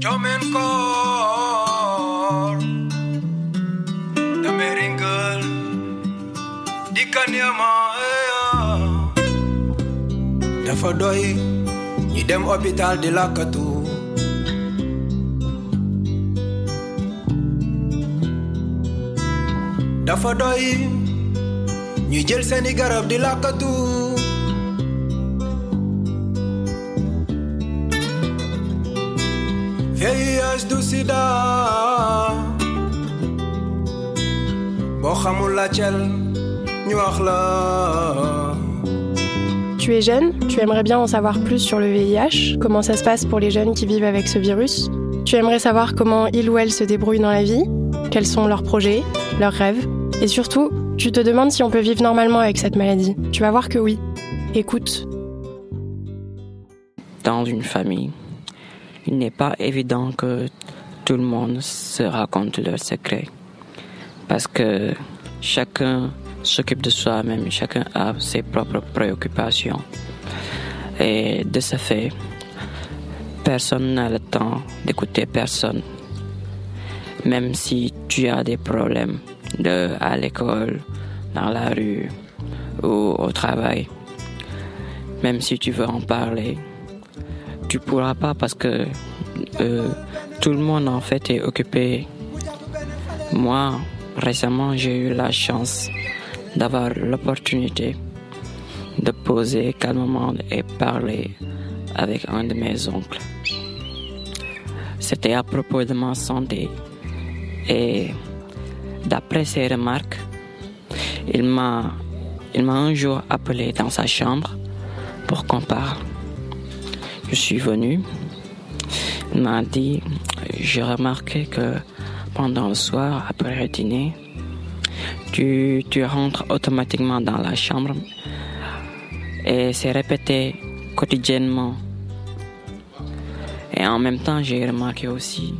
Yo menkor Da meringel Di kanyama Dafa doy ñi dem hospital di lakatu ya Dafa doy ñi jël seeni garab di lakatu VIH du sida boo xamul la cel ñu wax la Tu es jeune, tu aimerais bien en savoir plus sur le VIH, comment ça se passe pour les jeunes qui vivent avec ce virus. Tu aimerais savoir comment ils ou elles se débrouillent dans la vie, quels sont leurs projets, leurs rêves. Et surtout, tu te demandes si on peut vivre normalement avec cette maladie. Tu vas voir que oui. Écoute. Dans une famille, il n'est pas évident que tout le monde se raconte leurs secrets. Parce que chacun s'occupe de soi-même, chacun a ses propres préoccupations. Et de ce fait, personne n'a le temps d'écouter personne. Même si tu as des problèmes de, à l'école, dans la rue ou au travail, même si tu veux en parler, tu pourras pas parce que euh, tout le monde en fait est occupé. Moi, récemment, j'ai eu la chance d'avoir l'opportunité de poser calmement et parler avec un de mes oncles. C'était à propos de ma santé et d'après ses remarques, il m'a il m'a un jour appelé dans sa chambre pour qu'on parle. Je suis venu. Il m'a dit, j'ai remarqué que pendant le soir, après le dîner, tu, tu rentres automatiquement dans la chambre et c'est répété quotidiennement. Et en même temps, j'ai remarqué aussi,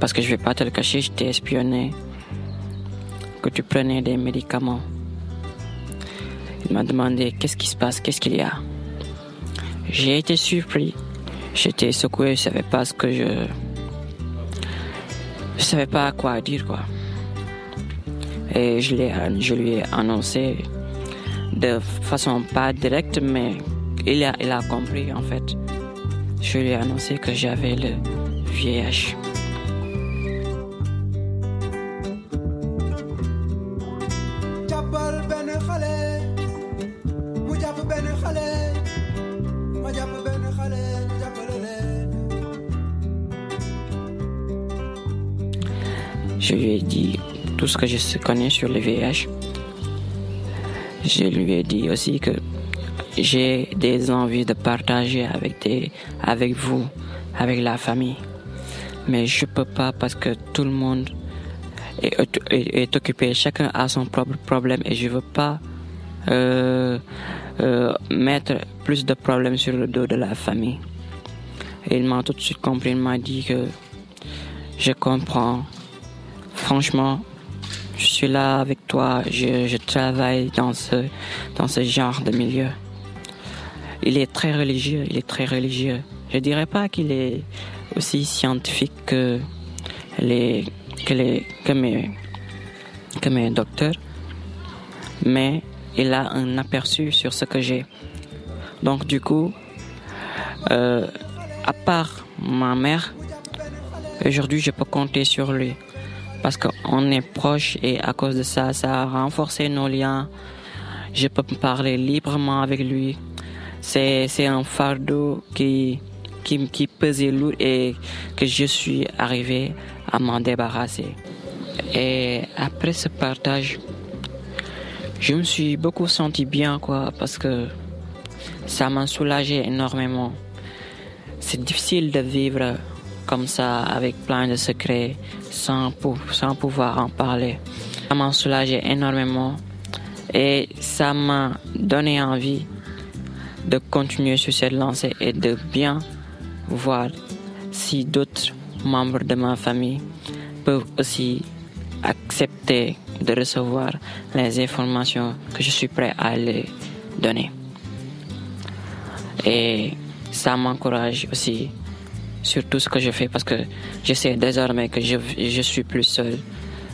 parce que je vais pas te le cacher, je t'ai espionné, que tu prenais des médicaments. Il m'a demandé qu'est-ce qui se passe, qu'est-ce qu'il y a? J'ai été surpris. J'étais secoué, je savais pas ce que je. Je savais pas quoi dire, quoi. Et je, je lui ai annoncé de façon pas directe, mais il a, il a compris en fait. Je lui ai annoncé que j'avais le VIH. Je lui ai dit tout ce que je connais sur le VIH. Je lui ai dit aussi que j'ai des envies de partager avec, des, avec vous, avec la famille. Mais je peux pas parce que tout le monde est, occupé. Chacun a son propre problème et je veux pas euh, euh, mettre plus de problèmes sur le dos de la famille. Il m'a tout de suite compris. Il m'a dit que je comprends. Franchement, je suis là avec toi, je, travaille dans ce, genre de milieu. Il est très religieux, il est très religieux. Je dirais pas qu'il est aussi scientifique que les, que les, que mes, que docteurs, mais il a un aperçu sur ce que j'ai. Donc du coup, euh, à part ma mère, aujourd'hui je peux compter sur lui parce qu'on est proche et à cause de ça, ça a renforcé nos liens. Je peux parler librement avec lui. C'est, un fardeau qui, qui, qui pesait lourd et que je suis arrivé à m'en débarrasser. Et après ce partage, je me suis beaucoup senti bien, quoi, parce que ça m'a soulagé énormément. C'est difficile de vivre comme ça, avec plein de secrets, sans, pouvoir en parler. Ça m'a soulagé énormément et ça m'a donné envie de continuer sur cette lancée et de bien voir si d'autres membres de ma famille peuvent aussi accepter de recevoir les informations que je suis prêt à les donner. Et ça m'encourage aussi sur tout ce que je fais parce que je sais désormais que je, je suis plus seul.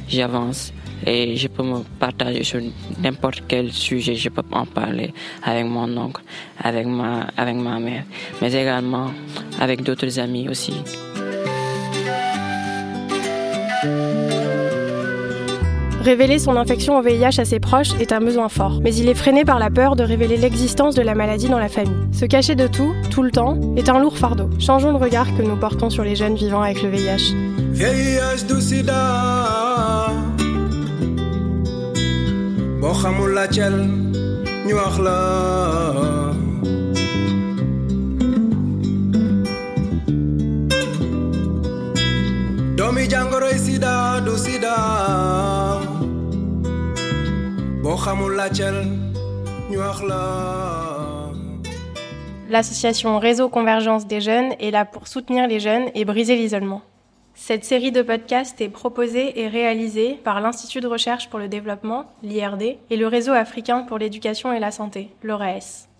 J'avance et je peux me partager sur n'importe quel sujet, je peux en parler avec mon oncle, avec ma, avec ma mère, mais également avec d'autres amis aussi. Révéler son infection au VIH à ses proches est un besoin fort, mais il est freiné par la peur de révéler l'existence de la maladie dans la famille. Se cacher de tout, tout le temps, est un lourd fardeau. Changeons le regard que nous portons sur les jeunes vivant avec le VIH. VIH du sida xamul la ñu sida du sida L'association Réseau Convergence des jeunes est là pour soutenir les jeunes et briser l'isolement. Cette série de podcasts est proposée et réalisée par l'Institut de recherche pour le développement, l'IRD, et le Réseau africain pour l'éducation et la santé, l'ORAS.